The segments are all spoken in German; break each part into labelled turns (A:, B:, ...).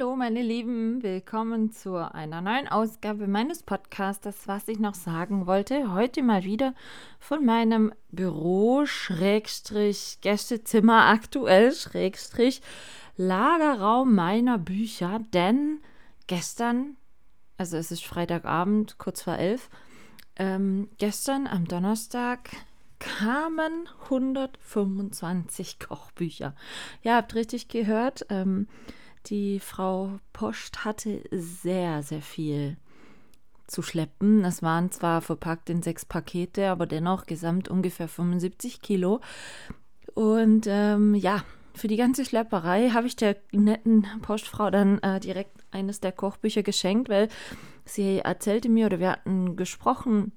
A: Hallo meine Lieben, willkommen zu einer neuen Ausgabe meines Podcasts, was ich noch sagen wollte. Heute mal wieder von meinem Büro Schrägstrich Gästezimmer aktuell Schrägstrich Lagerraum meiner Bücher, denn gestern, also es ist Freitagabend, kurz vor elf, ähm, gestern am Donnerstag kamen 125 Kochbücher. Ihr habt richtig gehört, ähm, die Frau Post hatte sehr, sehr viel zu schleppen. Das waren zwar verpackt in sechs Pakete, aber dennoch gesamt ungefähr 75 Kilo. Und ähm, ja, für die ganze Schlepperei habe ich der netten Postfrau dann äh, direkt eines der Kochbücher geschenkt, weil sie erzählte mir oder wir hatten gesprochen,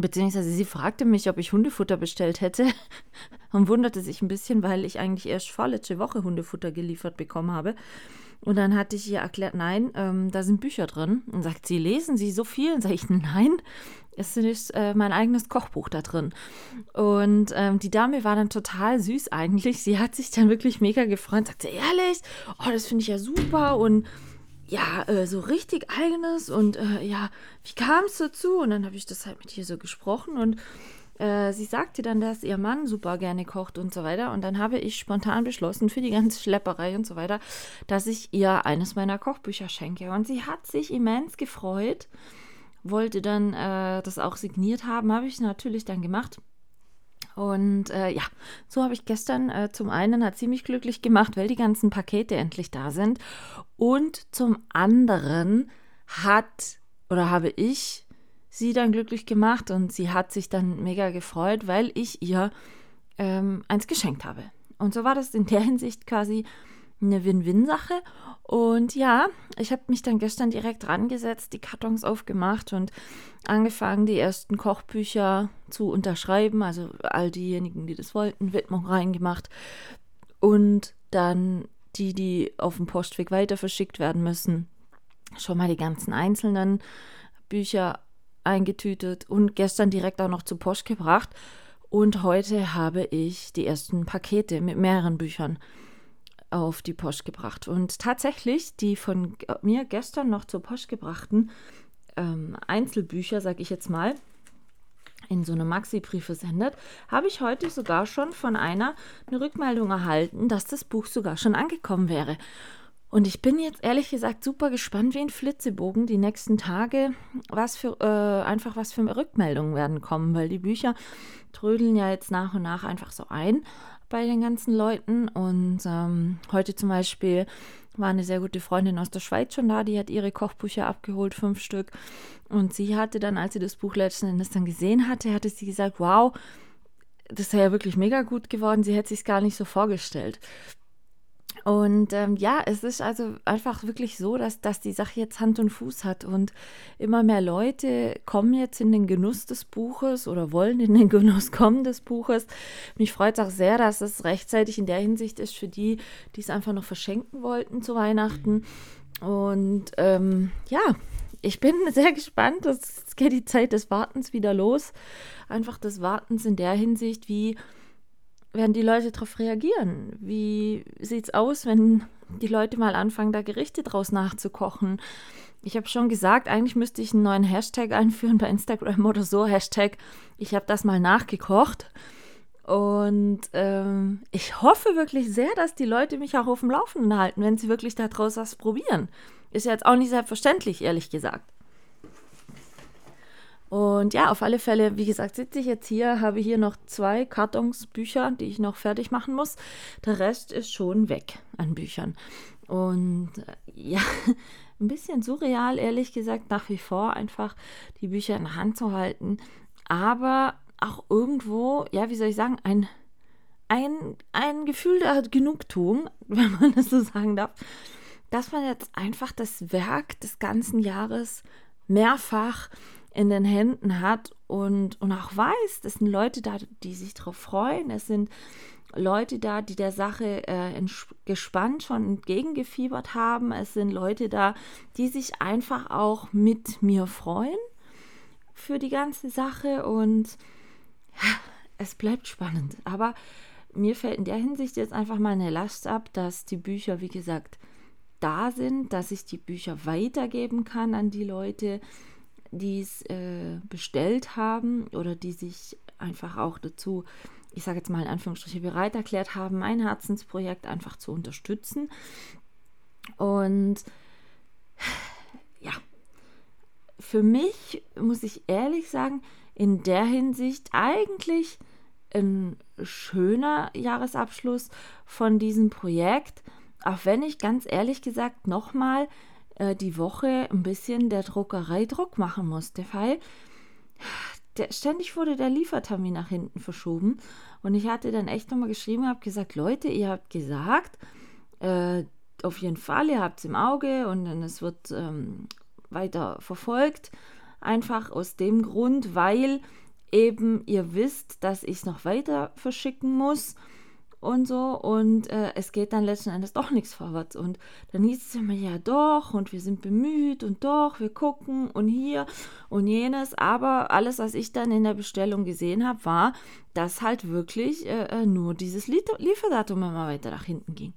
A: beziehungsweise sie fragte mich, ob ich Hundefutter bestellt hätte und wunderte sich ein bisschen, weil ich eigentlich erst vorletzte Woche Hundefutter geliefert bekommen habe. Und dann hatte ich ihr erklärt, nein, ähm, da sind Bücher drin. Und sagt sie, lesen Sie so viel? Und sage ich, nein, es ist äh, mein eigenes Kochbuch da drin. Und ähm, die Dame war dann total süß eigentlich. Sie hat sich dann wirklich mega gefreut. Sagte, ehrlich, oh, das finde ich ja super. Und ja, äh, so richtig eigenes. Und äh, ja, wie kam es dazu? Und dann habe ich das halt mit ihr so gesprochen und äh, sie sagte dann, dass ihr Mann super gerne kocht und so weiter. Und dann habe ich spontan beschlossen, für die ganze Schlepperei und so weiter, dass ich ihr eines meiner Kochbücher schenke. Und sie hat sich immens gefreut, wollte dann äh, das auch signiert haben, habe ich natürlich dann gemacht. Und äh, ja, so habe ich gestern äh, zum einen hat sie mich glücklich gemacht, weil die ganzen Pakete endlich da sind. Und zum anderen hat oder habe ich sie dann glücklich gemacht und sie hat sich dann mega gefreut, weil ich ihr ähm, eins geschenkt habe. Und so war das in der Hinsicht quasi eine Win-Win-Sache. Und ja, ich habe mich dann gestern direkt rangesetzt, die Kartons aufgemacht und angefangen, die ersten Kochbücher zu unterschreiben. Also all diejenigen, die das wollten, Widmung reingemacht. Und dann die, die auf dem Postweg weiter verschickt werden müssen, schon mal die ganzen einzelnen Bücher eingetütet und gestern direkt auch noch zur Post gebracht. Und heute habe ich die ersten Pakete mit mehreren Büchern auf die Post gebracht. Und tatsächlich, die von mir gestern noch zur Post gebrachten ähm, Einzelbücher, sag ich jetzt mal, in so eine Maxi-Brief versendet, habe ich heute sogar schon von einer eine Rückmeldung erhalten, dass das Buch sogar schon angekommen wäre. Und ich bin jetzt ehrlich gesagt super gespannt wie ein Flitzebogen die nächsten Tage, was für äh, einfach was für Rückmeldungen werden kommen, weil die Bücher trödeln ja jetzt nach und nach einfach so ein bei den ganzen Leuten. Und ähm, heute zum Beispiel war eine sehr gute Freundin aus der Schweiz schon da, die hat ihre Kochbücher abgeholt, fünf Stück. Und sie hatte dann, als sie das Buch letzten Endes dann gesehen hatte, hatte sie gesagt, wow, das sei ja wirklich mega gut geworden, sie hätte sich gar nicht so vorgestellt. Und ähm, ja, es ist also einfach wirklich so, dass, dass die Sache jetzt Hand und Fuß hat und immer mehr Leute kommen jetzt in den Genuss des Buches oder wollen in den Genuss kommen des Buches. Mich freut es auch sehr, dass es rechtzeitig in der Hinsicht ist für die, die es einfach noch verschenken wollten zu Weihnachten. Und ähm, ja, ich bin sehr gespannt. Es geht die Zeit des Wartens wieder los. Einfach des Wartens in der Hinsicht, wie werden die Leute darauf reagieren? Wie sieht es aus, wenn die Leute mal anfangen, da Gerichte draus nachzukochen? Ich habe schon gesagt, eigentlich müsste ich einen neuen Hashtag einführen bei Instagram oder so. Hashtag, ich habe das mal nachgekocht. Und ähm, ich hoffe wirklich sehr, dass die Leute mich auch auf dem Laufenden halten, wenn sie wirklich daraus was probieren. Ist ja jetzt auch nicht selbstverständlich, ehrlich gesagt. Und ja, auf alle Fälle, wie gesagt, sitze ich jetzt hier, habe hier noch zwei Kartonsbücher, die ich noch fertig machen muss. Der Rest ist schon weg an Büchern. Und äh, ja, ein bisschen surreal, ehrlich gesagt, nach wie vor einfach die Bücher in der Hand zu halten. Aber auch irgendwo, ja, wie soll ich sagen, ein, ein, ein Gefühl der Genugtuung, wenn man das so sagen darf, dass man jetzt einfach das Werk des ganzen Jahres mehrfach in den Händen hat und, und auch weiß, es sind Leute da, die sich darauf freuen. Es sind Leute da, die der Sache äh, gespannt schon entgegengefiebert haben. Es sind Leute da, die sich einfach auch mit mir freuen für die ganze Sache und es bleibt spannend. Aber mir fällt in der Hinsicht jetzt einfach mal eine Last ab, dass die Bücher, wie gesagt, da sind, dass ich die Bücher weitergeben kann an die Leute, die es äh, bestellt haben oder die sich einfach auch dazu, ich sage jetzt mal in Anführungsstrichen, bereit erklärt haben, mein Herzensprojekt einfach zu unterstützen. Und ja, für mich muss ich ehrlich sagen, in der Hinsicht eigentlich ein schöner Jahresabschluss von diesem Projekt, auch wenn ich ganz ehrlich gesagt nochmal äh, die Woche ein bisschen der Druckerei Druck machen musste, weil der, ständig wurde der Liefertermin nach hinten verschoben. Und ich hatte dann echt nochmal geschrieben, habe gesagt, Leute, ihr habt gesagt, äh, auf jeden Fall, ihr habt es im Auge und es wird ähm, weiter verfolgt. Einfach aus dem Grund, weil eben ihr wisst, dass ich es noch weiter verschicken muss und so und äh, es geht dann letzten Endes doch nichts vorwärts und dann hieß es immer ja doch und wir sind bemüht und doch wir gucken und hier und jenes aber alles was ich dann in der Bestellung gesehen habe war dass halt wirklich äh, äh nur dieses Lieferdatum immer weiter nach hinten ging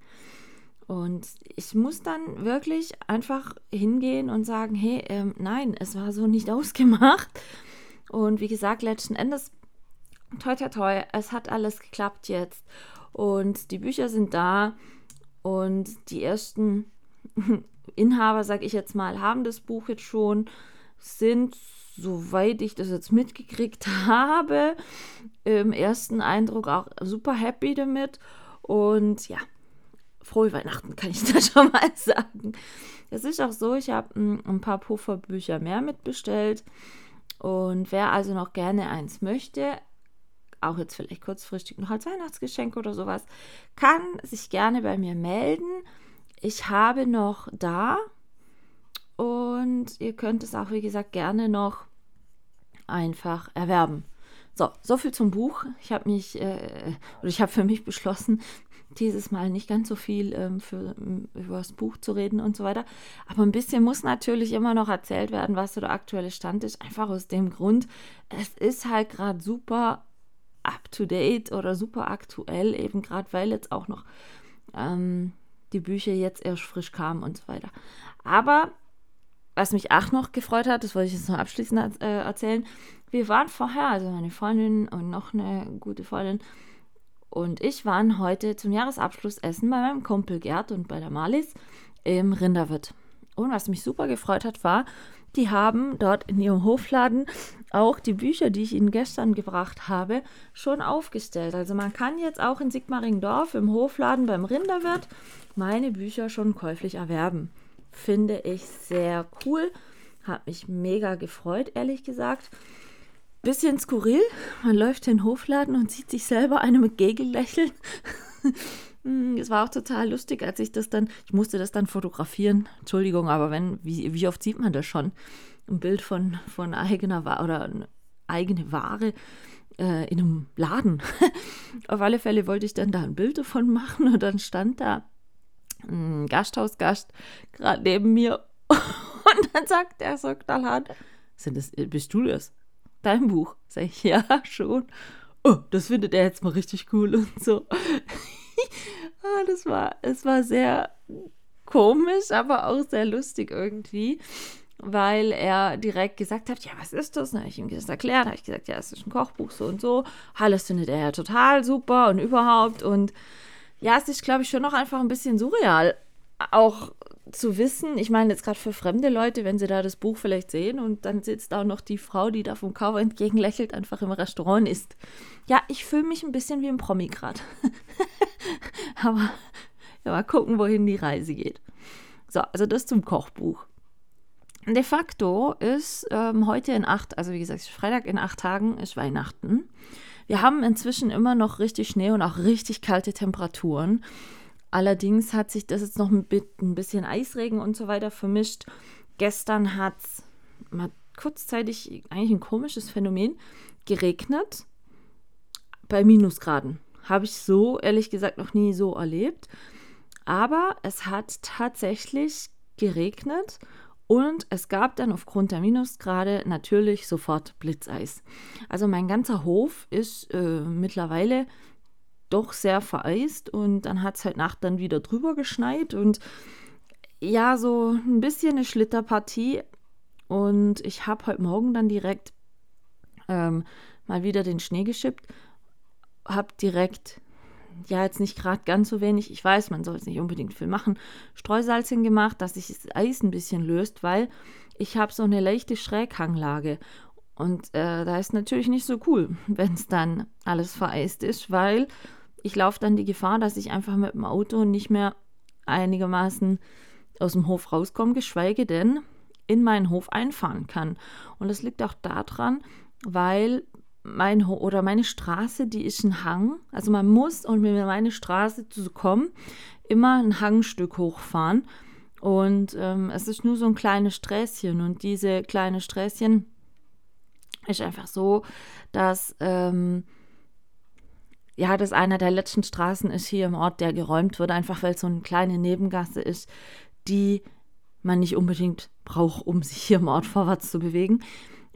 A: und ich muss dann wirklich einfach hingehen und sagen, hey, ähm, nein, es war so nicht ausgemacht. Und wie gesagt, letzten Endes, toi, toi, toi, es hat alles geklappt jetzt. Und die Bücher sind da. Und die ersten Inhaber, sag ich jetzt mal, haben das Buch jetzt schon, sind, soweit ich das jetzt mitgekriegt habe, im ersten Eindruck auch super happy damit. Und ja, frohe Weihnachten, kann ich da schon mal sagen. Es ist auch so, ich habe hm, ein paar Pufferbücher mehr mitbestellt. Und wer also noch gerne eins möchte, auch jetzt vielleicht kurzfristig noch als Weihnachtsgeschenk oder sowas, kann sich gerne bei mir melden. Ich habe noch da und ihr könnt es auch, wie gesagt, gerne noch einfach erwerben. So, so viel zum Buch. Ich habe mich, äh, oder ich habe für mich beschlossen, dieses Mal nicht ganz so viel ähm, für, über das Buch zu reden und so weiter. Aber ein bisschen muss natürlich immer noch erzählt werden, was so der aktuelle Stand ist. Einfach aus dem Grund, es ist halt gerade super up-to-date oder super aktuell, eben gerade weil jetzt auch noch ähm, die Bücher jetzt erst frisch kamen und so weiter. Aber was mich auch noch gefreut hat, das wollte ich jetzt noch abschließend äh, erzählen, wir waren vorher, also meine Freundin und noch eine gute Freundin, und ich waren heute zum Jahresabschluss essen bei meinem Kumpel Gerd und bei der Malis im Rinderwirt. Und was mich super gefreut hat, war, die haben dort in ihrem Hofladen auch die Bücher, die ich ihnen gestern gebracht habe, schon aufgestellt. Also man kann jetzt auch in Sigmaringdorf im Hofladen beim Rinderwirt meine Bücher schon käuflich erwerben. Finde ich sehr cool. Hat mich mega gefreut, ehrlich gesagt bisschen skurril. Man läuft in den Hofladen und sieht sich selber einem entgegenlächeln. Hm, es war auch total lustig, als ich das dann, ich musste das dann fotografieren. Entschuldigung, aber wenn, wie, wie oft sieht man das schon? Ein Bild von, von eigener Ware oder eigene Ware äh, in einem Laden. Auf alle Fälle wollte ich dann da ein Bild davon machen und dann stand da ein Gasthausgast gerade neben mir und dann sagt er so knallhart, sind das, bist du das? dein Buch? Sag ich, ja, schon. Oh, das findet er jetzt mal richtig cool und so. ah, das war, es war sehr komisch, aber auch sehr lustig irgendwie, weil er direkt gesagt hat, ja, was ist das? Dann habe ich ihm das erklärt, habe ich gesagt, ja, es ist ein Kochbuch so und so. Alles findet er ja total super und überhaupt und ja, es ist, glaube ich, schon noch einfach ein bisschen surreal. Auch zu wissen, ich meine jetzt gerade für fremde Leute, wenn sie da das Buch vielleicht sehen und dann sitzt auch noch die Frau, die da vom Cover entgegen lächelt, einfach im Restaurant ist. Ja, ich fühle mich ein bisschen wie ein Promi gerade. Aber ja, mal gucken, wohin die Reise geht. So, also das zum Kochbuch. De facto ist ähm, heute in acht, also wie gesagt, Freitag in acht Tagen ist Weihnachten. Wir haben inzwischen immer noch richtig Schnee und auch richtig kalte Temperaturen. Allerdings hat sich das jetzt noch mit ein bisschen Eisregen und so weiter vermischt. Gestern hat es kurzzeitig eigentlich ein komisches Phänomen, geregnet bei Minusgraden. Habe ich so, ehrlich gesagt, noch nie so erlebt. Aber es hat tatsächlich geregnet und es gab dann aufgrund der Minusgrade natürlich sofort Blitzeis. Also mein ganzer Hof ist äh, mittlerweile doch sehr vereist und dann hat es halt Nacht dann wieder drüber geschneit und ja, so ein bisschen eine Schlitterpartie. Und ich habe heute Morgen dann direkt ähm, mal wieder den Schnee geschippt, habe direkt ja, jetzt nicht gerade ganz so wenig, ich weiß, man soll es nicht unbedingt viel machen, Streusalzchen gemacht, dass sich das Eis ein bisschen löst, weil ich habe so eine leichte Schräghanglage. Und äh, da ist natürlich nicht so cool, wenn es dann alles vereist ist, weil ich laufe dann die Gefahr, dass ich einfach mit dem Auto nicht mehr einigermaßen aus dem Hof rauskomme, geschweige denn in meinen Hof einfahren kann. Und das liegt auch daran, weil mein oder meine Straße, die ist ein Hang. Also man muss, um mir meine Straße zu kommen, immer ein Hangstück hochfahren. Und ähm, es ist nur so ein kleines Sträßchen. Und diese kleine Sträßchen ist einfach so, dass ähm, ja, das einer der letzten Straßen ist hier im Ort, der geräumt wird, einfach weil es so eine kleine Nebengasse ist, die man nicht unbedingt braucht, um sich hier im Ort vorwärts zu bewegen.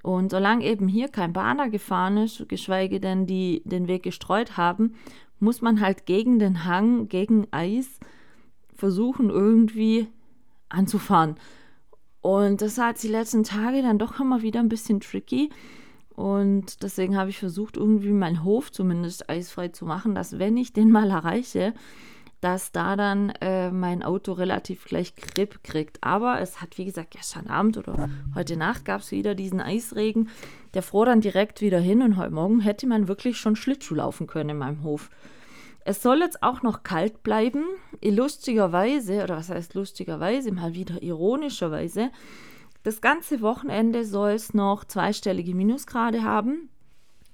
A: Und solange eben hier kein Bahner gefahren ist, geschweige denn die den Weg gestreut haben, muss man halt gegen den Hang, gegen Eis versuchen, irgendwie anzufahren. Und das war die letzten Tage dann doch immer wieder ein bisschen tricky. Und deswegen habe ich versucht, irgendwie meinen Hof zumindest eisfrei zu machen, dass wenn ich den mal erreiche, dass da dann äh, mein Auto relativ gleich Grip kriegt. Aber es hat, wie gesagt, gestern Abend oder heute Nacht gab es wieder diesen Eisregen. Der fror dann direkt wieder hin und heute Morgen hätte man wirklich schon Schlittschuh laufen können in meinem Hof. Es soll jetzt auch noch kalt bleiben. Lustigerweise, oder was heißt lustigerweise, mal wieder ironischerweise, das ganze Wochenende soll es noch zweistellige Minusgrade haben.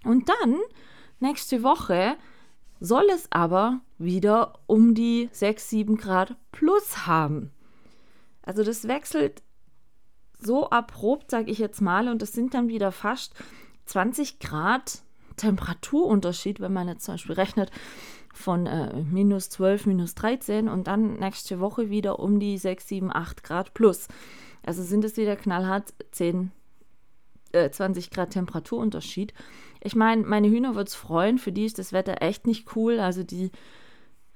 A: Und dann, nächste Woche, soll es aber wieder um die 6, 7 Grad plus haben. Also das wechselt so abrupt, sage ich jetzt mal, und das sind dann wieder fast 20 Grad Temperaturunterschied, wenn man jetzt zum Beispiel rechnet von äh, minus 12, minus 13 und dann nächste Woche wieder um die 6, 7, 8 Grad plus. Also sind es wieder knallhart 10, äh, 20 Grad Temperaturunterschied. Ich meine, meine Hühner wird es freuen, für die ist das Wetter echt nicht cool. Also die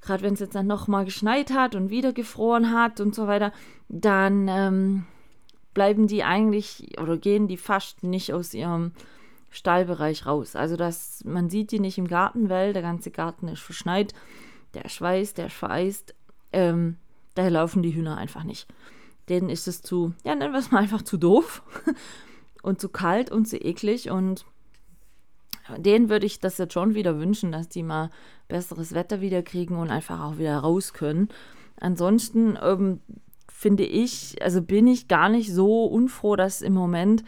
A: gerade wenn es jetzt dann nochmal geschneit hat und wieder gefroren hat und so weiter, dann ähm, bleiben die eigentlich oder gehen die fast nicht aus ihrem Stallbereich raus. Also das, man sieht die nicht im Garten, weil der ganze Garten ist verschneit, der ist weiß, der ist vereist. Ähm, daher laufen die Hühner einfach nicht. Denen ist es zu, ja, nennen wir es mal einfach zu doof und zu kalt und zu eklig und denen würde ich das jetzt schon wieder wünschen, dass die mal besseres Wetter wieder kriegen und einfach auch wieder raus können. Ansonsten ähm, finde ich, also bin ich gar nicht so unfroh, dass im Moment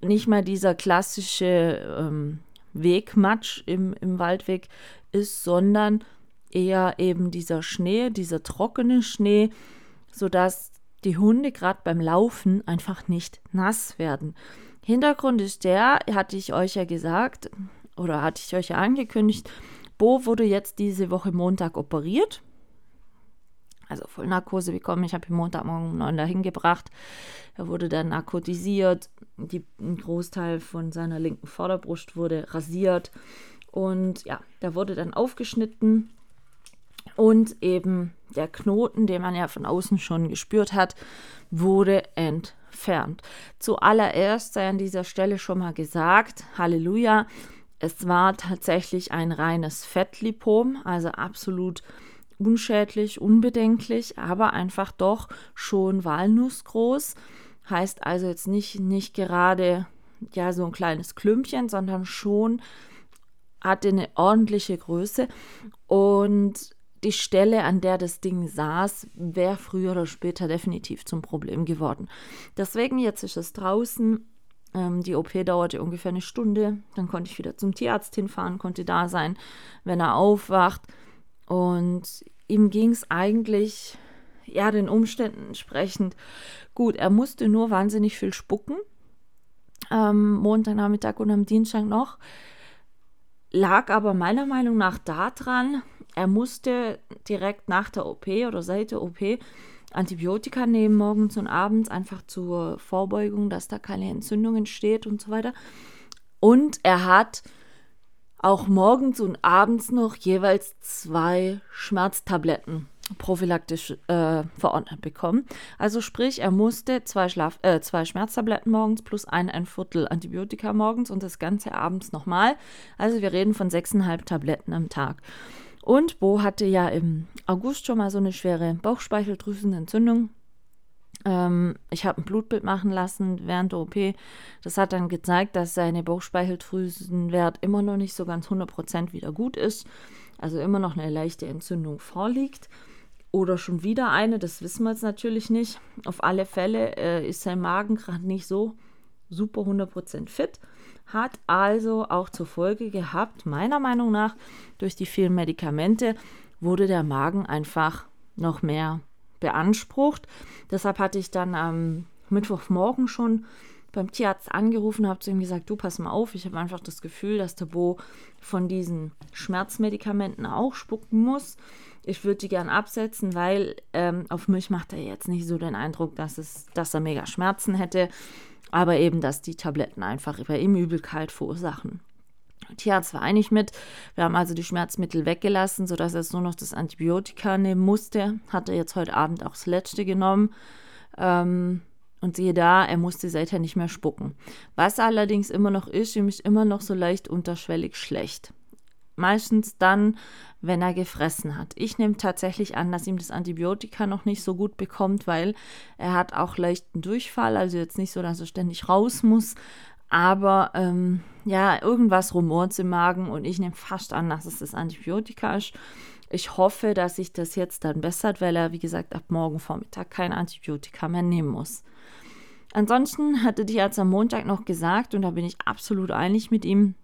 A: nicht mehr dieser klassische ähm, Wegmatsch im, im Waldweg ist, sondern eher eben dieser Schnee, dieser trockene Schnee, sodass die Hunde gerade beim Laufen einfach nicht nass werden. Hintergrund ist der, hatte ich euch ja gesagt, oder hatte ich euch ja angekündigt, Bo wurde jetzt diese Woche Montag operiert. Also Vollnarkose bekommen. Ich habe ihn Montagmorgen um 9 dahin gebracht. Er wurde dann narkotisiert. Die, ein Großteil von seiner linken Vorderbrust wurde rasiert. Und ja, der wurde dann aufgeschnitten. Und eben der Knoten, den man ja von außen schon gespürt hat, wurde entfernt. Zuallererst sei an dieser Stelle schon mal gesagt, Halleluja, es war tatsächlich ein reines Fettlipom, also absolut unschädlich, unbedenklich, aber einfach doch schon walnussgroß. Heißt also jetzt nicht, nicht gerade ja so ein kleines Klümpchen, sondern schon hatte eine ordentliche Größe und die Stelle, an der das Ding saß, wäre früher oder später definitiv zum Problem geworden. Deswegen, jetzt ist es draußen. Ähm, die OP dauerte ungefähr eine Stunde. Dann konnte ich wieder zum Tierarzt hinfahren, konnte da sein, wenn er aufwacht. Und ihm ging es eigentlich, ja, den Umständen entsprechend gut. Er musste nur wahnsinnig viel spucken. ähm, Montagnachmittag und am Dienstag noch. Lag aber meiner Meinung nach daran, er musste direkt nach der OP oder seit der OP Antibiotika nehmen, morgens und abends, einfach zur Vorbeugung, dass da keine Entzündung entsteht und so weiter. Und er hat auch morgens und abends noch jeweils zwei Schmerztabletten prophylaktisch äh, verordnet bekommen. Also sprich, er musste zwei, Schlaf äh, zwei Schmerztabletten morgens plus ein, ein Viertel Antibiotika morgens und das Ganze abends nochmal. Also wir reden von sechseinhalb Tabletten am Tag. Und Bo hatte ja im August schon mal so eine schwere Bauchspeicheldrüsenentzündung. Ähm, ich habe ein Blutbild machen lassen während der OP. Das hat dann gezeigt, dass seine Bauchspeicheldrüsenwert immer noch nicht so ganz 100% wieder gut ist. Also immer noch eine leichte Entzündung vorliegt. Oder schon wieder eine, das wissen wir jetzt natürlich nicht. Auf alle Fälle äh, ist sein Magen gerade nicht so super 100% fit hat also auch zur Folge gehabt, meiner Meinung nach, durch die vielen Medikamente wurde der Magen einfach noch mehr beansprucht. Deshalb hatte ich dann am Mittwochmorgen schon beim Tierarzt angerufen, habe zu ihm gesagt, du pass mal auf, ich habe einfach das Gefühl, dass der Bo von diesen Schmerzmedikamenten auch spucken muss. Ich würde die gern absetzen, weil ähm, auf mich macht er jetzt nicht so den Eindruck, dass, es, dass er mega Schmerzen hätte aber eben, dass die Tabletten einfach bei ihm Übelkeit verursachen. Tierarzt war einig mit. Wir haben also die Schmerzmittel weggelassen, sodass er jetzt nur noch das Antibiotika nehmen musste. Hat er jetzt heute Abend auch das letzte genommen. Ähm, und siehe da, er musste seither nicht mehr spucken. Was allerdings immer noch ist, ihm ist immer noch so leicht unterschwellig schlecht. Meistens dann, wenn er gefressen hat. Ich nehme tatsächlich an, dass ihm das Antibiotika noch nicht so gut bekommt, weil er hat auch leichten Durchfall, also jetzt nicht so, dass er ständig raus muss, aber ähm, ja, irgendwas rumort im Magen und ich nehme fast an, dass es das Antibiotika ist. Ich hoffe, dass sich das jetzt dann bessert, weil er, wie gesagt, ab morgen Vormittag kein Antibiotika mehr nehmen muss. Ansonsten hatte die Arzt am Montag noch gesagt, und da bin ich absolut einig mit ihm,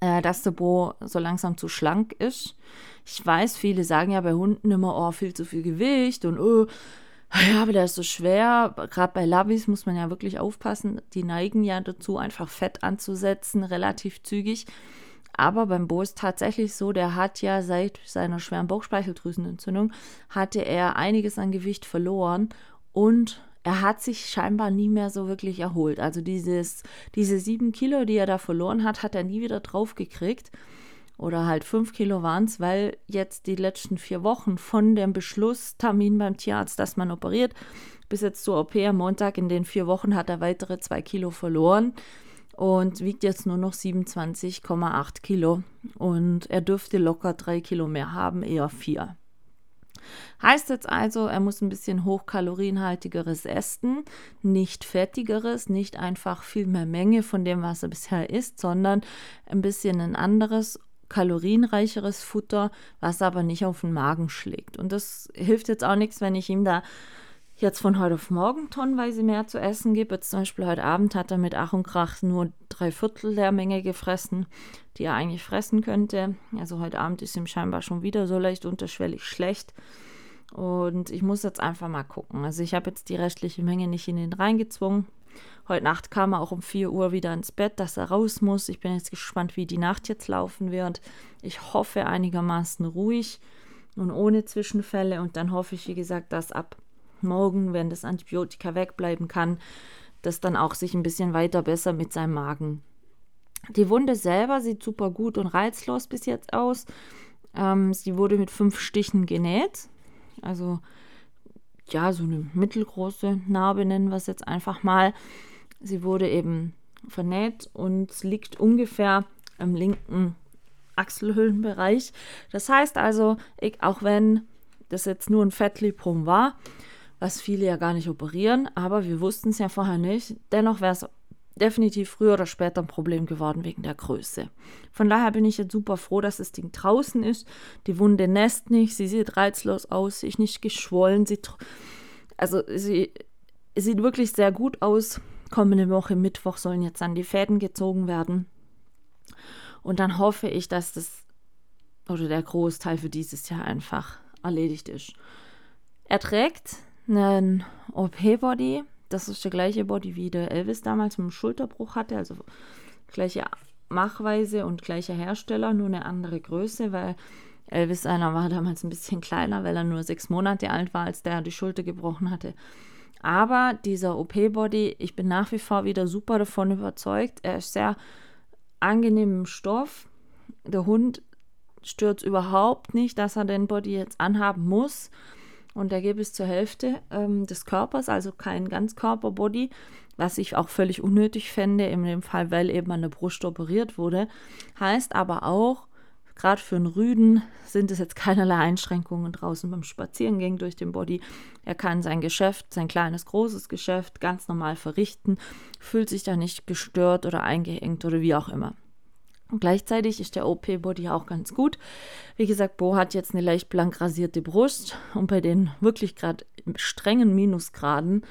A: äh, dass der Bo so langsam zu schlank ist. Ich weiß, viele sagen ja bei Hunden immer, oh, viel zu viel Gewicht und oh, ja, aber der ist so schwer. Gerade bei Labis muss man ja wirklich aufpassen. Die neigen ja dazu, einfach Fett anzusetzen, relativ zügig. Aber beim Bo ist tatsächlich so, der hat ja seit seiner schweren Bauchspeicheldrüsenentzündung, hatte er einiges an Gewicht verloren und er hat sich scheinbar nie mehr so wirklich erholt. Also dieses, diese sieben Kilo, die er da verloren hat, hat er nie wieder draufgekriegt. Oder halt fünf Kilo waren es, weil jetzt die letzten vier Wochen von dem Beschlusstermin beim Tierarzt, dass man operiert, bis jetzt zur OP am Montag in den vier Wochen hat er weitere zwei Kilo verloren und wiegt jetzt nur noch 27,8 Kilo. Und er dürfte locker drei Kilo mehr haben, eher vier. Heißt jetzt also, er muss ein bisschen hochkalorienhaltigeres essen, nicht fettigeres, nicht einfach viel mehr Menge von dem, was er bisher isst, sondern ein bisschen ein anderes kalorienreicheres Futter, was aber nicht auf den Magen schlägt. Und das hilft jetzt auch nichts, wenn ich ihm da jetzt von heute auf morgen tonnenweise mehr zu essen gebe. Jetzt zum Beispiel heute Abend hat er mit Ach und Krach nur drei Viertel der Menge gefressen, die er eigentlich fressen könnte. Also heute Abend ist ihm scheinbar schon wieder so leicht unterschwellig schlecht. Und ich muss jetzt einfach mal gucken. Also ich habe jetzt die restliche Menge nicht in ihn reingezwungen. Heute Nacht kam er auch um 4 Uhr wieder ins Bett, dass er raus muss. Ich bin jetzt gespannt, wie die Nacht jetzt laufen wird. Ich hoffe einigermaßen ruhig und ohne Zwischenfälle. Und dann hoffe ich, wie gesagt, dass ab morgen, wenn das Antibiotika wegbleiben kann, das dann auch sich ein bisschen weiter besser mit seinem Magen. Die Wunde selber sieht super gut und reizlos bis jetzt aus. Ähm, sie wurde mit fünf Stichen genäht. Also ja, so eine mittelgroße Narbe nennen wir es jetzt einfach mal. Sie wurde eben vernäht und liegt ungefähr im linken Achselhöhlenbereich. Das heißt also, ich, auch wenn das jetzt nur ein Fettlipum war, was viele ja gar nicht operieren, aber wir wussten es ja vorher nicht, dennoch wäre es definitiv früher oder später ein Problem geworden wegen der Größe. Von daher bin ich jetzt super froh, dass das Ding draußen ist. Die Wunde nässt nicht, sie sieht reizlos aus, sie ist nicht geschwollen, sie, also sie sieht wirklich sehr gut aus. Kommende Woche Mittwoch sollen jetzt dann die Fäden gezogen werden. Und dann hoffe ich, dass das oder der Großteil für dieses Jahr einfach erledigt ist. Er trägt einen OP-Body, das ist der gleiche Body, wie der Elvis damals mit dem Schulterbruch hatte, also gleiche Machweise und gleicher Hersteller, nur eine andere Größe, weil Elvis einer war damals ein bisschen kleiner, weil er nur sechs Monate alt war, als der die Schulter gebrochen hatte. Aber dieser OP-Body, ich bin nach wie vor wieder super davon überzeugt. Er ist sehr angenehm im Stoff. Der Hund stört überhaupt nicht, dass er den Body jetzt anhaben muss. Und er geht bis zur Hälfte ähm, des Körpers, also kein Ganzkörper-Body, was ich auch völlig unnötig fände, in dem Fall, weil eben an der Brust operiert wurde. Heißt aber auch, Gerade für einen Rüden sind es jetzt keinerlei Einschränkungen draußen beim Spazierengehen durch den Body. Er kann sein Geschäft, sein kleines, großes Geschäft ganz normal verrichten, fühlt sich da nicht gestört oder eingeengt oder wie auch immer. Und gleichzeitig ist der OP-Body auch ganz gut. Wie gesagt, Bo hat jetzt eine leicht blank rasierte Brust und bei den wirklich gerade strengen Minusgraden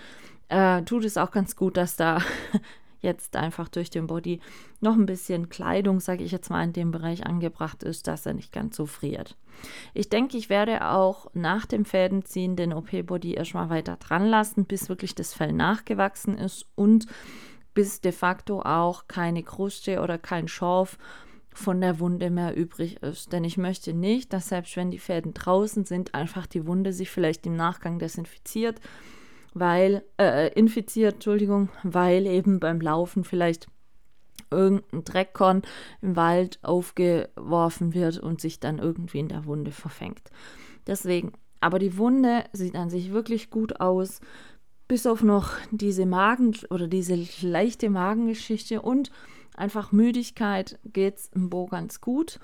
A: äh, tut es auch ganz gut, dass da jetzt einfach durch den Body noch ein bisschen Kleidung, sage ich jetzt mal, in dem Bereich angebracht ist, dass er nicht ganz so friert. Ich denke, ich werde auch nach dem Fädenziehen den OP-Body erstmal weiter dran lassen, bis wirklich das Fell nachgewachsen ist und bis de facto auch keine Kruste oder kein Schorf von der Wunde mehr übrig ist. Denn ich möchte nicht, dass selbst wenn die Fäden draußen sind, einfach die Wunde sich vielleicht im Nachgang desinfiziert weil, äh, infiziert, Entschuldigung, weil eben beim Laufen vielleicht irgendein Dreckkorn im Wald aufgeworfen wird und sich dann irgendwie in der Wunde verfängt. Deswegen, aber die Wunde sieht an sich wirklich gut aus, bis auf noch diese Magen oder diese leichte Magengeschichte und einfach Müdigkeit geht es im Bo ganz gut.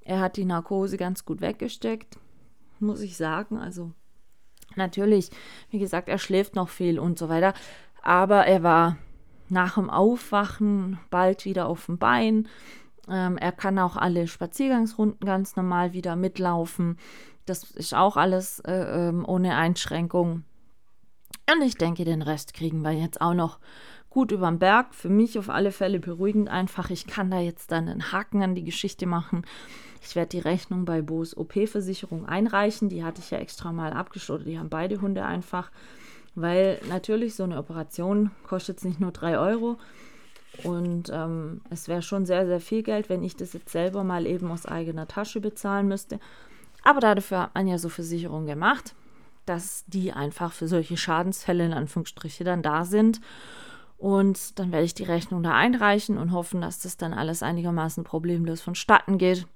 A: Er hat die Narkose ganz gut weggesteckt, muss ich sagen. Also Natürlich, wie gesagt, er schläft noch viel und so weiter. Aber er war nach dem Aufwachen bald wieder auf dem Bein. Ähm, er kann auch alle Spaziergangsrunden ganz normal wieder mitlaufen. Das ist auch alles äh, ähm, ohne Einschränkung. Und ich denke, den Rest kriegen wir jetzt auch noch gut über den Berg. Für mich auf alle Fälle beruhigend einfach. Ich kann da jetzt dann einen Haken an die Geschichte machen. Ich werde die Rechnung bei Bo's OP-Versicherung einreichen. Die hatte ich ja extra mal abgeschlossen. Die haben beide Hunde einfach. Weil natürlich so eine Operation kostet nicht nur 3 Euro. Und ähm, es wäre schon sehr, sehr viel Geld, wenn ich das jetzt selber mal eben aus eigener Tasche bezahlen müsste. Aber dafür hat man ja so Versicherungen gemacht, dass die einfach für solche Schadensfälle in Anführungsstriche dann da sind. Und dann werde ich die Rechnung da einreichen und hoffen, dass das dann alles einigermaßen problemlos vonstatten geht.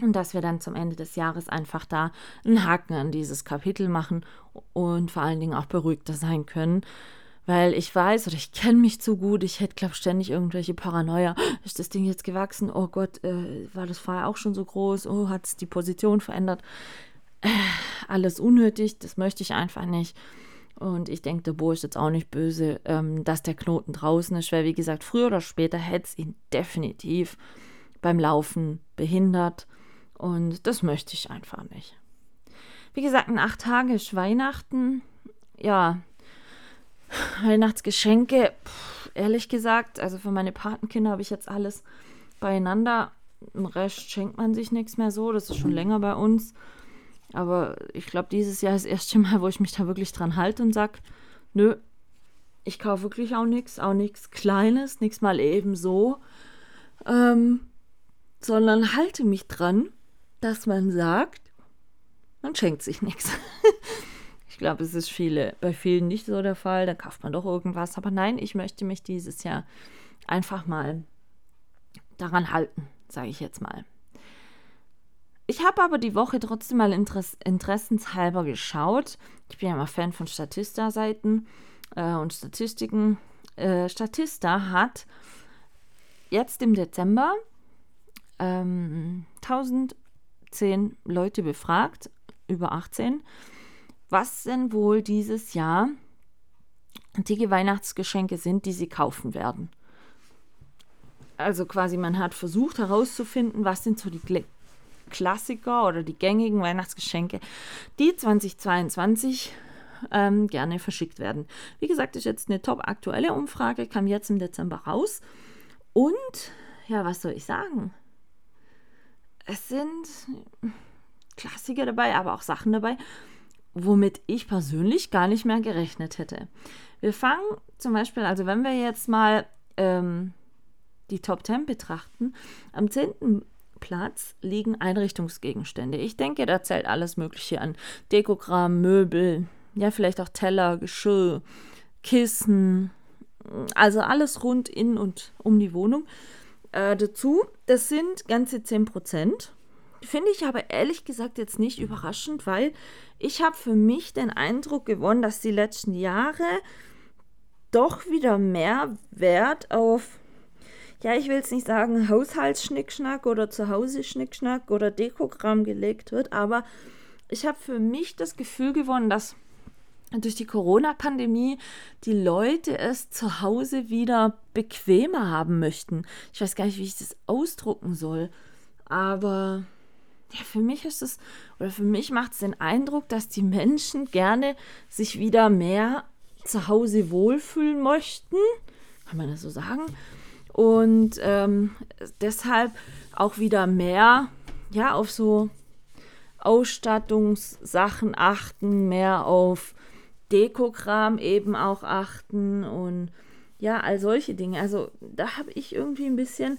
A: Und dass wir dann zum Ende des Jahres einfach da einen Haken an dieses Kapitel machen und vor allen Dingen auch beruhigter sein können. Weil ich weiß oder ich kenne mich zu gut, ich hätte, glaube ich, ständig irgendwelche Paranoia. Ist das Ding jetzt gewachsen? Oh Gott, äh, war das vorher auch schon so groß? Oh, hat es die Position verändert? Alles unnötig, das möchte ich einfach nicht. Und ich denke, der Bo ist jetzt auch nicht böse, ähm, dass der Knoten draußen ist, weil, wie gesagt, früher oder später hätte es ihn definitiv beim Laufen behindert. Und das möchte ich einfach nicht. Wie gesagt, in acht Tagen ist Weihnachten. Ja, Weihnachtsgeschenke, pff, ehrlich gesagt, also für meine Patenkinder habe ich jetzt alles beieinander. Im Rest schenkt man sich nichts mehr so. Das ist schon länger bei uns. Aber ich glaube, dieses Jahr ist das erste Mal, wo ich mich da wirklich dran halte und sage, nö, ich kaufe wirklich auch nichts, auch nichts Kleines, nichts mal eben so, ähm, sondern halte mich dran dass man sagt, man schenkt sich nichts. Ich glaube, es ist viele, bei vielen nicht so der Fall. Da kauft man doch irgendwas. Aber nein, ich möchte mich dieses Jahr einfach mal daran halten, sage ich jetzt mal. Ich habe aber die Woche trotzdem mal Interess interessenshalber geschaut. Ich bin ja immer Fan von Statista-Seiten äh, und Statistiken. Äh, Statista hat jetzt im Dezember ähm, 1000 18 Leute befragt, über 18, was denn wohl dieses Jahr antike Weihnachtsgeschenke sind, die sie kaufen werden. Also quasi, man hat versucht herauszufinden, was sind so die Klassiker oder die gängigen Weihnachtsgeschenke, die 2022 ähm, gerne verschickt werden. Wie gesagt, ist jetzt eine top aktuelle Umfrage, kam jetzt im Dezember raus. Und ja, was soll ich sagen? es sind Klassiker dabei, aber auch Sachen dabei, womit ich persönlich gar nicht mehr gerechnet hätte. Wir fangen zum Beispiel, also wenn wir jetzt mal ähm, die Top 10 betrachten, am 10. Platz liegen Einrichtungsgegenstände. Ich denke, da zählt alles Mögliche an. Dekokram, Möbel, ja, vielleicht auch Teller, Geschirr, Kissen, also alles rund in und um die Wohnung. Äh, dazu, das sind ganze 10 Prozent. Finde ich aber ehrlich gesagt jetzt nicht überraschend, weil ich habe für mich den Eindruck gewonnen, dass die letzten Jahre doch wieder mehr Wert auf, ja, ich will jetzt nicht sagen Haushaltsschnickschnack oder Zuhause-Schnickschnack oder Dekogramm gelegt wird, aber ich habe für mich das Gefühl gewonnen, dass durch die Corona-Pandemie die Leute es zu Hause wieder bequemer haben möchten. Ich weiß gar nicht, wie ich das ausdrucken soll, aber ja, für mich ist es, oder für mich macht es den Eindruck, dass die Menschen gerne sich wieder mehr zu Hause wohlfühlen möchten. Kann man das so sagen? Und ähm, deshalb auch wieder mehr ja, auf so Ausstattungssachen achten, mehr auf Dekokram eben auch achten und ja, all solche Dinge. Also da habe ich irgendwie ein bisschen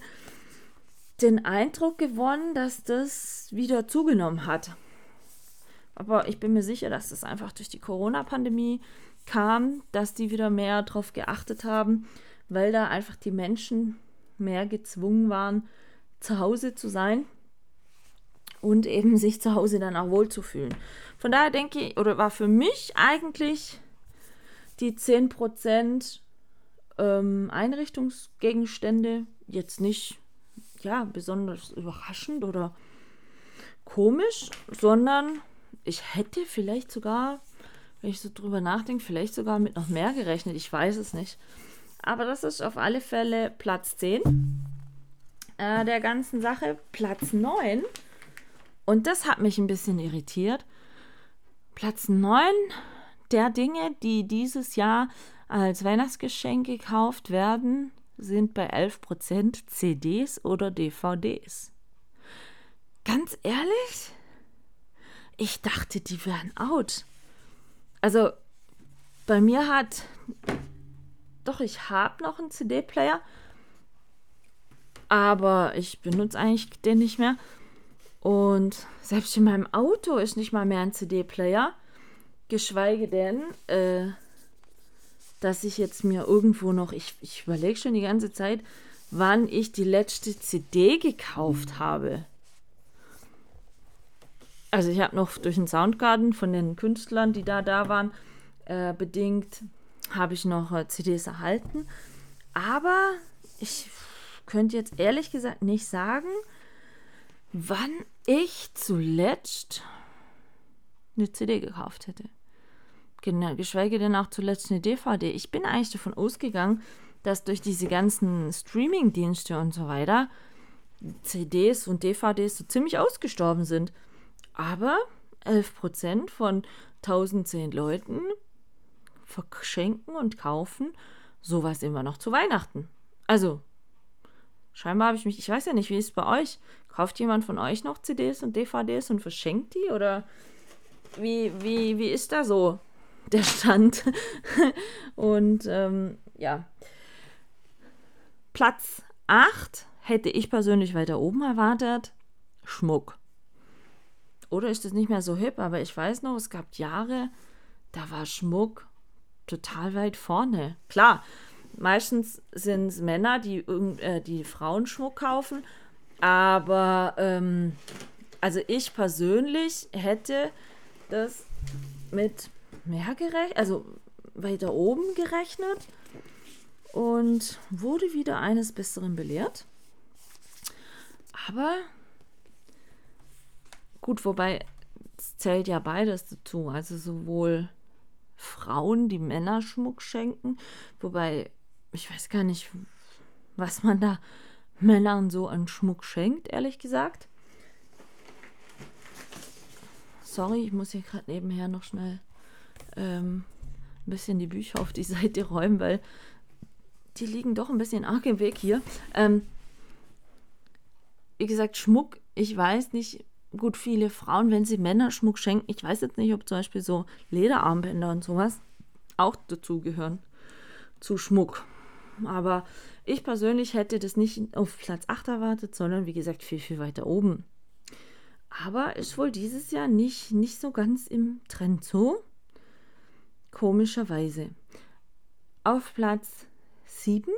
A: den Eindruck gewonnen, dass das wieder zugenommen hat. Aber ich bin mir sicher, dass das einfach durch die Corona-Pandemie kam, dass die wieder mehr darauf geachtet haben, weil da einfach die Menschen mehr gezwungen waren, zu Hause zu sein und eben sich zu Hause dann auch wohlzufühlen. Von daher denke ich, oder war für mich eigentlich die 10% ähm, Einrichtungsgegenstände jetzt nicht ja, besonders überraschend oder komisch, sondern ich hätte vielleicht sogar, wenn ich so drüber nachdenke, vielleicht sogar mit noch mehr gerechnet. Ich weiß es nicht. Aber das ist auf alle Fälle Platz 10 äh, der ganzen Sache. Platz 9. Und das hat mich ein bisschen irritiert. Platz 9 der Dinge, die dieses Jahr als Weihnachtsgeschenk gekauft werden, sind bei 11% CDs oder DVDs. Ganz ehrlich? Ich dachte, die wären out. Also, bei mir hat. Doch, ich habe noch einen CD-Player. Aber ich benutze eigentlich den nicht mehr. Und selbst in meinem Auto ist nicht mal mehr ein CD-Player. Geschweige denn, äh, dass ich jetzt mir irgendwo noch, ich, ich überlege schon die ganze Zeit, wann ich die letzte CD gekauft habe. Also ich habe noch durch den Soundgarden von den Künstlern, die da da waren, äh, bedingt, habe ich noch äh, CDs erhalten. Aber ich könnte jetzt ehrlich gesagt nicht sagen, wann ich zuletzt eine CD gekauft hätte. Genau, geschweige denn auch zuletzt eine DVD. Ich bin eigentlich davon ausgegangen, dass durch diese ganzen Streaming-Dienste und so weiter CDs und DVDs so ziemlich ausgestorben sind. Aber 11% von 1010 Leuten verschenken und kaufen sowas immer noch zu Weihnachten. Also, scheinbar habe ich mich, ich weiß ja nicht, wie ist es bei euch? Kauft jemand von euch noch CDs und DVDs und verschenkt die? Oder wie, wie, wie ist da so der Stand. Und ähm, ja. Platz 8 hätte ich persönlich weiter oben erwartet. Schmuck. Oder ist es nicht mehr so hip, aber ich weiß noch, es gab Jahre, da war Schmuck total weit vorne. Klar, meistens sind es Männer, die, äh, die Frauenschmuck kaufen, aber ähm, also ich persönlich hätte das mit mehr gerechnet, also weiter oben gerechnet und wurde wieder eines Besseren belehrt. Aber gut, wobei es zählt ja beides dazu, also sowohl Frauen, die Männer Schmuck schenken, wobei ich weiß gar nicht, was man da Männern so an Schmuck schenkt, ehrlich gesagt. Sorry, ich muss hier gerade nebenher noch schnell ähm, ein bisschen die Bücher auf die Seite räumen, weil die liegen doch ein bisschen arg im Weg hier. Ähm, wie gesagt, Schmuck, ich weiß nicht, gut, viele Frauen, wenn sie Männerschmuck schenken, ich weiß jetzt nicht, ob zum Beispiel so Lederarmbänder und sowas auch dazugehören zu Schmuck. Aber ich persönlich hätte das nicht auf Platz 8 erwartet, sondern wie gesagt viel, viel weiter oben. Aber ist wohl dieses Jahr nicht, nicht so ganz im Trend so. Komischerweise. Auf Platz 7,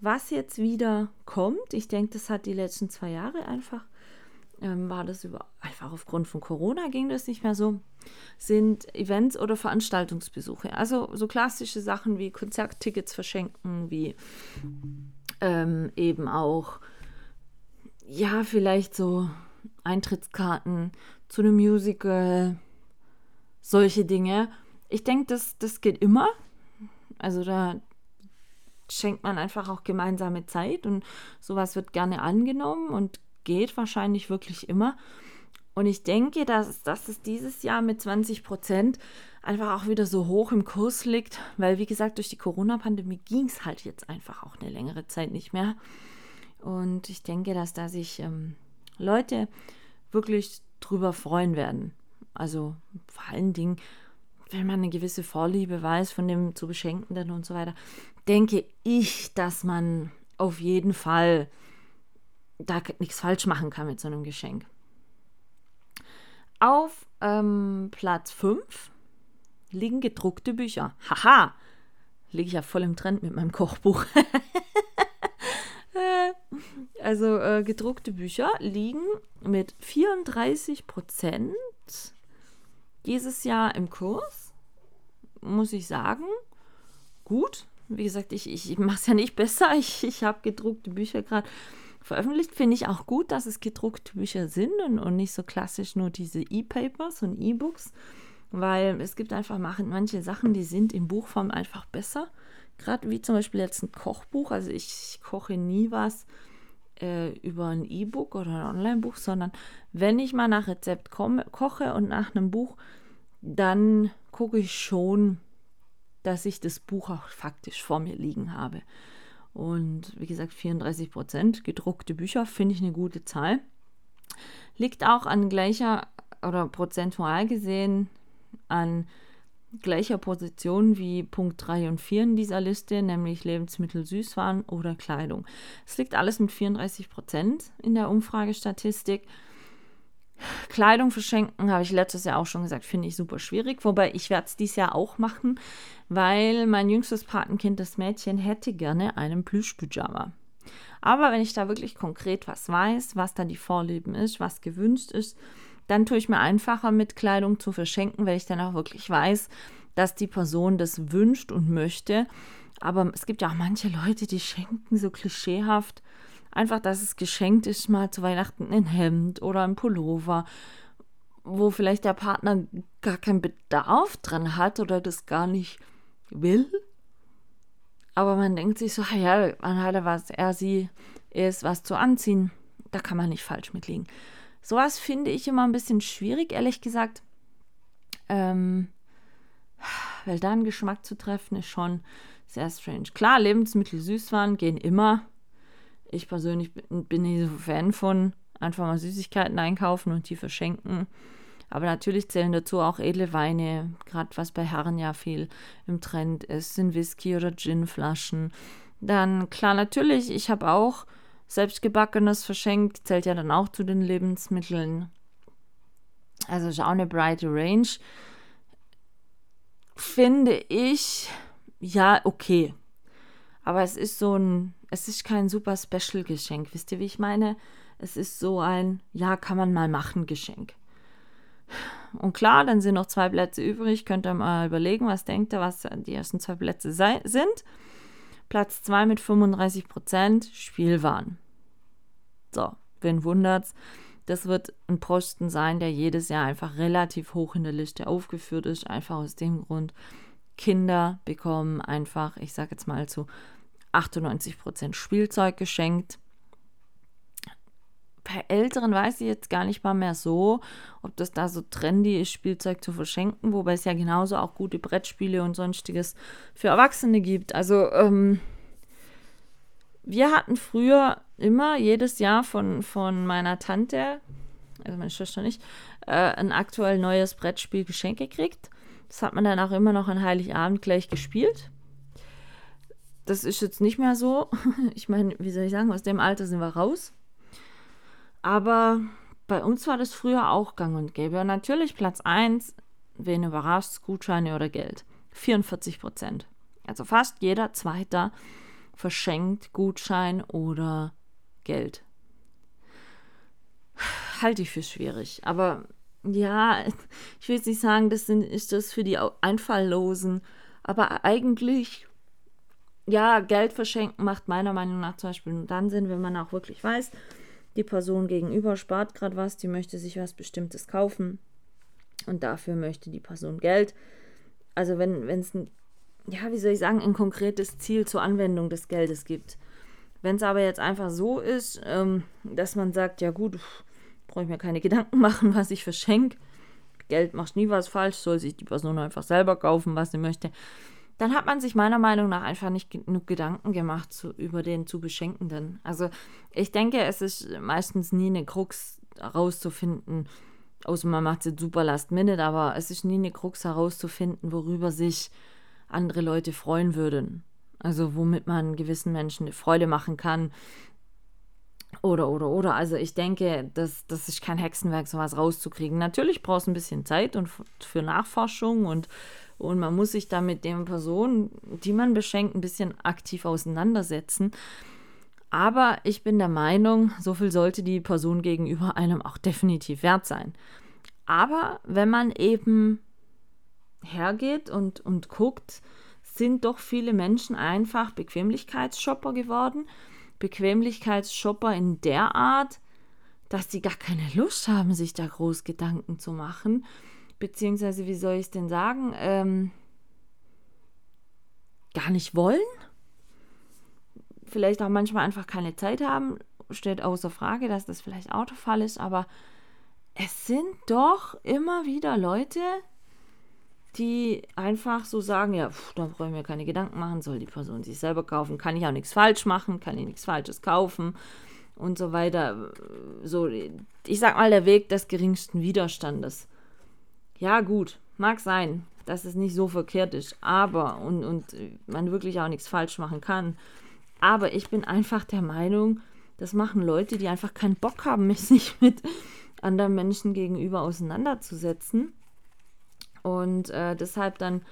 A: was jetzt wieder kommt, ich denke, das hat die letzten zwei Jahre einfach, ähm, war das über, einfach aufgrund von Corona ging das nicht mehr so, sind Events oder Veranstaltungsbesuche. Also so klassische Sachen wie Konzerttickets verschenken, wie ähm, eben auch, ja, vielleicht so Eintrittskarten zu einem Musical, solche Dinge. Ich denke, das, das geht immer. Also da schenkt man einfach auch gemeinsame Zeit und sowas wird gerne angenommen und geht wahrscheinlich wirklich immer. Und ich denke, dass, dass es dieses Jahr mit 20 Prozent einfach auch wieder so hoch im Kurs liegt, weil wie gesagt, durch die Corona-Pandemie ging es halt jetzt einfach auch eine längere Zeit nicht mehr. Und ich denke, dass da sich ähm, Leute wirklich drüber freuen werden. Also vor allen Dingen, wenn man eine gewisse Vorliebe weiß von dem zu Beschenkenden und so weiter, denke ich, dass man auf jeden Fall da nichts falsch machen kann mit so einem Geschenk. Auf ähm, Platz 5 liegen gedruckte Bücher. Haha, liege ich ja voll im Trend mit meinem Kochbuch. also äh, gedruckte Bücher liegen mit 34 Prozent dieses Jahr im Kurs. Muss ich sagen, gut. Wie gesagt, ich, ich mache es ja nicht besser. Ich, ich habe gedruckte Bücher gerade veröffentlicht. Finde ich auch gut, dass es gedruckte Bücher sind und, und nicht so klassisch nur diese E-Papers und E-Books, weil es gibt einfach manche Sachen, die sind in Buchform einfach besser. Gerade wie zum Beispiel jetzt ein Kochbuch. Also ich koche nie was äh, über ein E-Book oder ein Online-Buch, sondern wenn ich mal nach Rezept komme, koche und nach einem Buch, dann gucke ich schon, dass ich das Buch auch faktisch vor mir liegen habe. Und wie gesagt, 34 Prozent gedruckte Bücher finde ich eine gute Zahl. Liegt auch an gleicher oder prozentual gesehen an gleicher Position wie Punkt 3 und 4 in dieser Liste, nämlich Lebensmittel, Süßwaren oder Kleidung. Es liegt alles mit 34 Prozent in der Umfragestatistik. Kleidung verschenken, habe ich letztes Jahr auch schon gesagt, finde ich super schwierig. Wobei ich werde es dieses Jahr auch machen, weil mein jüngstes Patenkind, das Mädchen, hätte gerne einen Plüschpyjama. Aber wenn ich da wirklich konkret was weiß, was da die Vorlieben ist, was gewünscht ist, dann tue ich mir einfacher mit Kleidung zu verschenken, weil ich dann auch wirklich weiß, dass die Person das wünscht und möchte. Aber es gibt ja auch manche Leute, die schenken so klischeehaft Einfach, dass es geschenkt ist, mal zu Weihnachten ein Hemd oder ein Pullover, wo vielleicht der Partner gar keinen Bedarf dran hat oder das gar nicht will. Aber man denkt sich so, ja, man hat ja was, er, sie, ist was zu anziehen. Da kann man nicht falsch mitlegen. Sowas finde ich immer ein bisschen schwierig, ehrlich gesagt. Ähm, weil da einen Geschmack zu treffen, ist schon sehr strange. Klar, Lebensmittel, Süßwaren gehen immer. Ich persönlich bin nicht so Fan von einfach mal Süßigkeiten einkaufen und die verschenken. Aber natürlich zählen dazu auch edle Weine, gerade was bei Herren ja viel im Trend ist, sind Whisky oder Ginflaschen. Dann klar, natürlich, ich habe auch selbstgebackenes verschenkt, zählt ja dann auch zu den Lebensmitteln. Also ist auch eine breite Range. Finde ich, ja, okay. Aber es ist so ein es ist kein super Special-Geschenk. Wisst ihr, wie ich meine? Es ist so ein, ja, kann man mal machen Geschenk. Und klar, dann sind noch zwei Plätze übrig. Könnt ihr mal überlegen, was denkt ihr, was die ersten zwei Plätze sei, sind. Platz 2 mit 35 Prozent Spielwaren. So, wen wundert's? Das wird ein Posten sein, der jedes Jahr einfach relativ hoch in der Liste aufgeführt ist. Einfach aus dem Grund, Kinder bekommen einfach, ich sage jetzt mal zu 98% Spielzeug geschenkt. Bei Älteren weiß ich jetzt gar nicht mal mehr so, ob das da so trendy ist, Spielzeug zu verschenken, wobei es ja genauso auch gute Brettspiele und sonstiges für Erwachsene gibt. Also, ähm, wir hatten früher immer jedes Jahr von, von meiner Tante also meine Schwester nicht, äh, ein aktuell neues Brettspiel geschenkt gekriegt. Das hat man dann auch immer noch an Heiligabend gleich gespielt. Das ist jetzt nicht mehr so. Ich meine, wie soll ich sagen, aus dem Alter sind wir raus. Aber bei uns war das früher auch gang und gäbe. Und natürlich Platz 1, wen überrascht, Gutscheine oder Geld. 44 Prozent. Also fast jeder Zweiter verschenkt Gutschein oder Geld. Halte ich für schwierig. Aber ja, ich will jetzt nicht sagen, das sind, ist das für die Einfalllosen. Aber eigentlich, ja, Geld verschenken macht meiner Meinung nach zum Beispiel nur dann Sinn, wenn man auch wirklich weiß, die Person gegenüber spart gerade was, die möchte sich was Bestimmtes kaufen und dafür möchte die Person Geld. Also wenn es ein, ja, wie soll ich sagen, ein konkretes Ziel zur Anwendung des Geldes gibt. Wenn es aber jetzt einfach so ist, ähm, dass man sagt, ja gut, brauche ich mir keine Gedanken machen, was ich verschenke. Geld macht nie was falsch, soll sich die Person einfach selber kaufen, was sie möchte. Dann hat man sich meiner Meinung nach einfach nicht genug Gedanken gemacht zu, über den zu Beschenkenden. Also ich denke, es ist meistens nie eine Krux herauszufinden, außer man macht es super last minute, aber es ist nie eine Krux herauszufinden, worüber sich andere Leute freuen würden. Also womit man gewissen Menschen eine Freude machen kann, oder, oder, oder. Also ich denke, das, das ist kein Hexenwerk, sowas rauszukriegen. Natürlich braucht es ein bisschen Zeit und für Nachforschung und, und man muss sich da mit den Personen, die man beschenkt, ein bisschen aktiv auseinandersetzen. Aber ich bin der Meinung, so viel sollte die Person gegenüber einem auch definitiv wert sein. Aber wenn man eben hergeht und, und guckt, sind doch viele Menschen einfach Bequemlichkeitsshopper geworden Bequemlichkeitsshopper in der Art, dass die gar keine Lust haben, sich da groß Gedanken zu machen. Beziehungsweise, wie soll ich es denn sagen, ähm, gar nicht wollen. Vielleicht auch manchmal einfach keine Zeit haben. Steht außer Frage, dass das vielleicht auch der Fall ist, aber es sind doch immer wieder Leute, die einfach so sagen, ja, pff, da brauchen wir keine Gedanken machen, soll die Person sich selber kaufen, kann ich auch nichts falsch machen, kann ich nichts Falsches kaufen und so weiter. So, ich sag mal, der Weg des geringsten Widerstandes. Ja, gut, mag sein, dass es nicht so verkehrt ist, aber und, und man wirklich auch nichts falsch machen kann. Aber ich bin einfach der Meinung, das machen Leute, die einfach keinen Bock haben, sich mit anderen Menschen gegenüber auseinanderzusetzen und äh, deshalb dann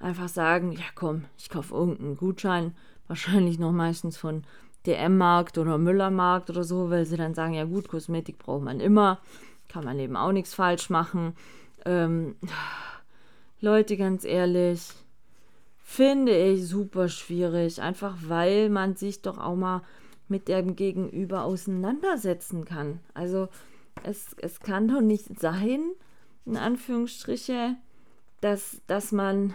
A: einfach sagen, ja komm, ich kaufe irgendeinen Gutschein, wahrscheinlich noch meistens von DM-Markt oder Müller-Markt oder so, weil sie dann sagen, ja gut, Kosmetik braucht man immer, kann man eben auch nichts falsch machen. Ähm, Leute, ganz ehrlich, finde ich super schwierig, einfach weil man sich doch auch mal mit dem Gegenüber auseinandersetzen kann. Also es, es kann doch nicht sein, in Anführungsstriche, dass, dass man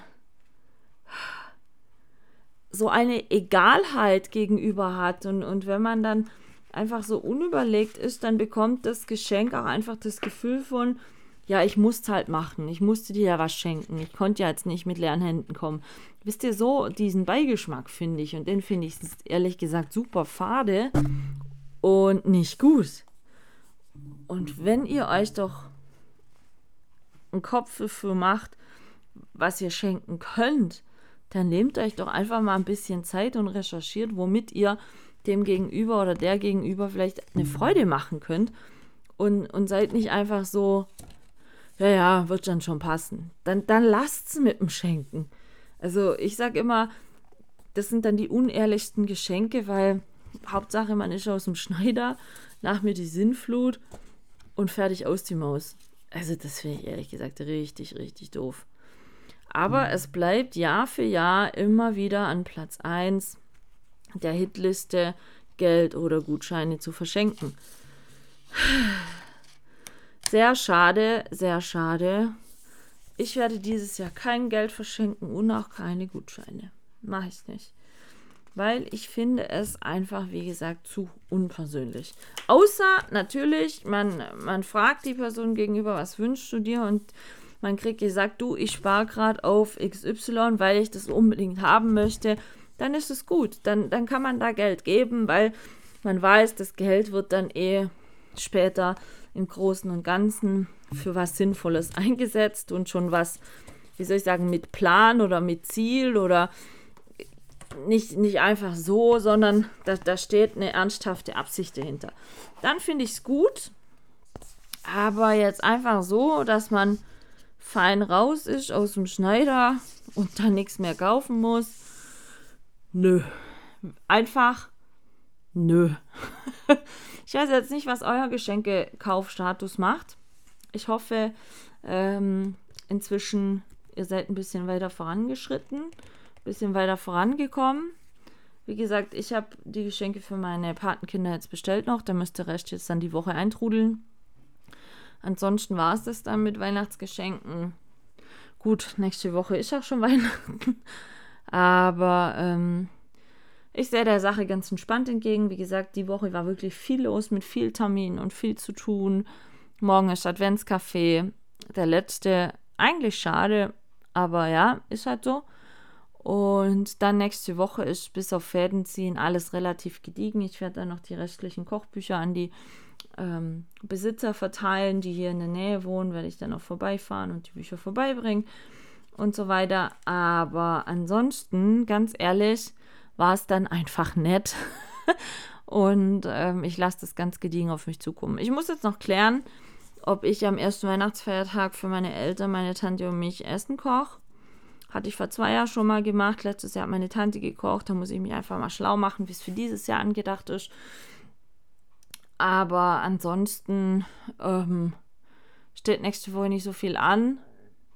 A: so eine Egalheit gegenüber hat. Und, und wenn man dann einfach so unüberlegt ist, dann bekommt das Geschenk auch einfach das Gefühl von, ja, ich musste halt machen, ich musste dir ja was schenken, ich konnte ja jetzt nicht mit leeren Händen kommen. Wisst ihr, so diesen Beigeschmack finde ich und den finde ich ehrlich gesagt super fade und nicht gut. Und wenn ihr euch doch einen Kopf dafür macht, was ihr schenken könnt, dann nehmt euch doch einfach mal ein bisschen Zeit und recherchiert, womit ihr dem Gegenüber oder der Gegenüber vielleicht eine Freude machen könnt und, und seid nicht einfach so, ja, ja, wird dann schon passen. Dann, dann lasst es mit dem Schenken. Also ich sage immer, das sind dann die unehrlichsten Geschenke, weil Hauptsache man ist aus dem Schneider, nach mir die Sinnflut und fertig aus die Maus. Also das finde ich ehrlich gesagt richtig, richtig doof. Aber mhm. es bleibt Jahr für Jahr immer wieder an Platz 1 der Hitliste Geld oder Gutscheine zu verschenken. Sehr schade, sehr schade. Ich werde dieses Jahr kein Geld verschenken und auch keine Gutscheine. Mache ich nicht weil ich finde es einfach, wie gesagt, zu unpersönlich. Außer natürlich, man, man fragt die Person gegenüber, was wünschst du dir und man kriegt gesagt, du, ich spare gerade auf XY, weil ich das unbedingt haben möchte, dann ist es gut. Dann, dann kann man da Geld geben, weil man weiß, das Geld wird dann eh später im Großen und Ganzen für was Sinnvolles eingesetzt und schon was, wie soll ich sagen, mit Plan oder mit Ziel oder nicht, nicht einfach so, sondern da, da steht eine ernsthafte Absicht dahinter. Dann finde ich es gut, aber jetzt einfach so, dass man fein raus ist aus dem Schneider und dann nichts mehr kaufen muss. Nö. Einfach nö. ich weiß jetzt nicht, was euer Geschenkekaufstatus macht. Ich hoffe, ähm, inzwischen ihr seid ein bisschen weiter vorangeschritten, ein bisschen weiter vorangekommen. Wie gesagt, ich habe die Geschenke für meine Patenkinder jetzt bestellt noch. Da müsste Rest jetzt dann die Woche eintrudeln. Ansonsten war es das dann mit Weihnachtsgeschenken. Gut, nächste Woche ist auch schon Weihnachten. Aber ähm, ich sehe der Sache ganz entspannt entgegen. Wie gesagt, die Woche war wirklich viel los mit viel Termin und viel zu tun. Morgen ist Adventscafé. Der letzte, eigentlich schade, aber ja, ist halt so. Und dann nächste Woche ist bis auf Fäden ziehen alles relativ gediegen. Ich werde dann noch die restlichen Kochbücher an die ähm, Besitzer verteilen, die hier in der Nähe wohnen, werde ich dann auch vorbeifahren und die Bücher vorbeibringen und so weiter. Aber ansonsten, ganz ehrlich, war es dann einfach nett. und ähm, ich lasse das ganz gediegen auf mich zukommen. Ich muss jetzt noch klären, ob ich am ersten Weihnachtsfeiertag für meine Eltern, meine Tante und mich Essen koche. Hatte ich vor zwei Jahren schon mal gemacht. Letztes Jahr hat meine Tante gekocht. Da muss ich mich einfach mal schlau machen, wie es für dieses Jahr angedacht ist. Aber ansonsten ähm, steht nächste Woche nicht so viel an.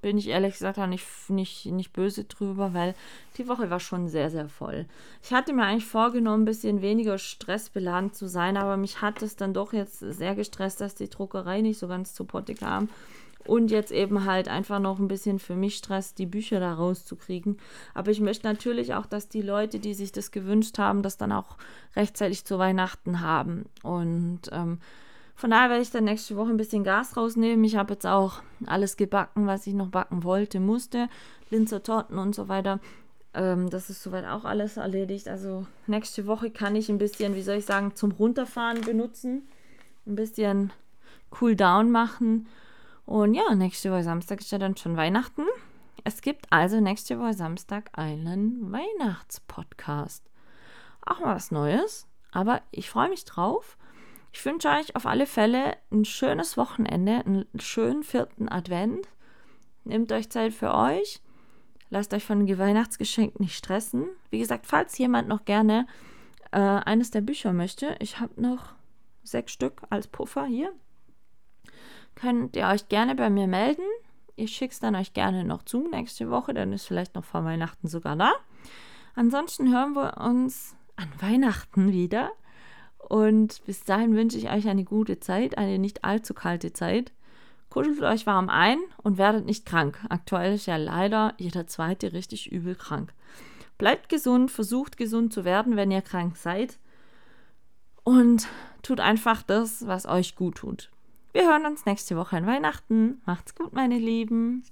A: Bin ich ehrlich gesagt auch nicht, nicht, nicht böse drüber, weil die Woche war schon sehr, sehr voll. Ich hatte mir eigentlich vorgenommen, ein bisschen weniger stressbeladen zu sein, aber mich hat es dann doch jetzt sehr gestresst, dass die Druckerei nicht so ganz zu Potte kam und jetzt eben halt einfach noch ein bisschen für mich Stress, die Bücher da rauszukriegen. Aber ich möchte natürlich auch, dass die Leute, die sich das gewünscht haben, das dann auch rechtzeitig zu Weihnachten haben. Und ähm, von daher werde ich dann nächste Woche ein bisschen Gas rausnehmen. Ich habe jetzt auch alles gebacken, was ich noch backen wollte, musste. Linzer Torten und so weiter. Ähm, das ist soweit auch alles erledigt. Also nächste Woche kann ich ein bisschen, wie soll ich sagen, zum Runterfahren benutzen. Ein bisschen Cool Down machen und ja, nächste Woche Samstag ist ja dann schon Weihnachten. Es gibt also nächste Woche Samstag einen Weihnachtspodcast. Auch mal was Neues, aber ich freue mich drauf. Ich wünsche euch auf alle Fälle ein schönes Wochenende, einen schönen vierten Advent. Nehmt euch Zeit für euch. Lasst euch von Weihnachtsgeschenken nicht stressen. Wie gesagt, falls jemand noch gerne äh, eines der Bücher möchte, ich habe noch sechs Stück als Puffer hier könnt ihr euch gerne bei mir melden. Ich schicke es dann euch gerne noch zu nächste Woche, dann ist vielleicht noch vor Weihnachten sogar da. Ansonsten hören wir uns an Weihnachten wieder. Und bis dahin wünsche ich euch eine gute Zeit, eine nicht allzu kalte Zeit. Kuschelt euch warm ein und werdet nicht krank. Aktuell ist ja leider jeder zweite richtig übel krank. Bleibt gesund, versucht gesund zu werden, wenn ihr krank seid. Und tut einfach das, was euch gut tut. Wir hören uns nächste Woche an Weihnachten. Macht's gut, meine Lieben.